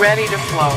ready to flow.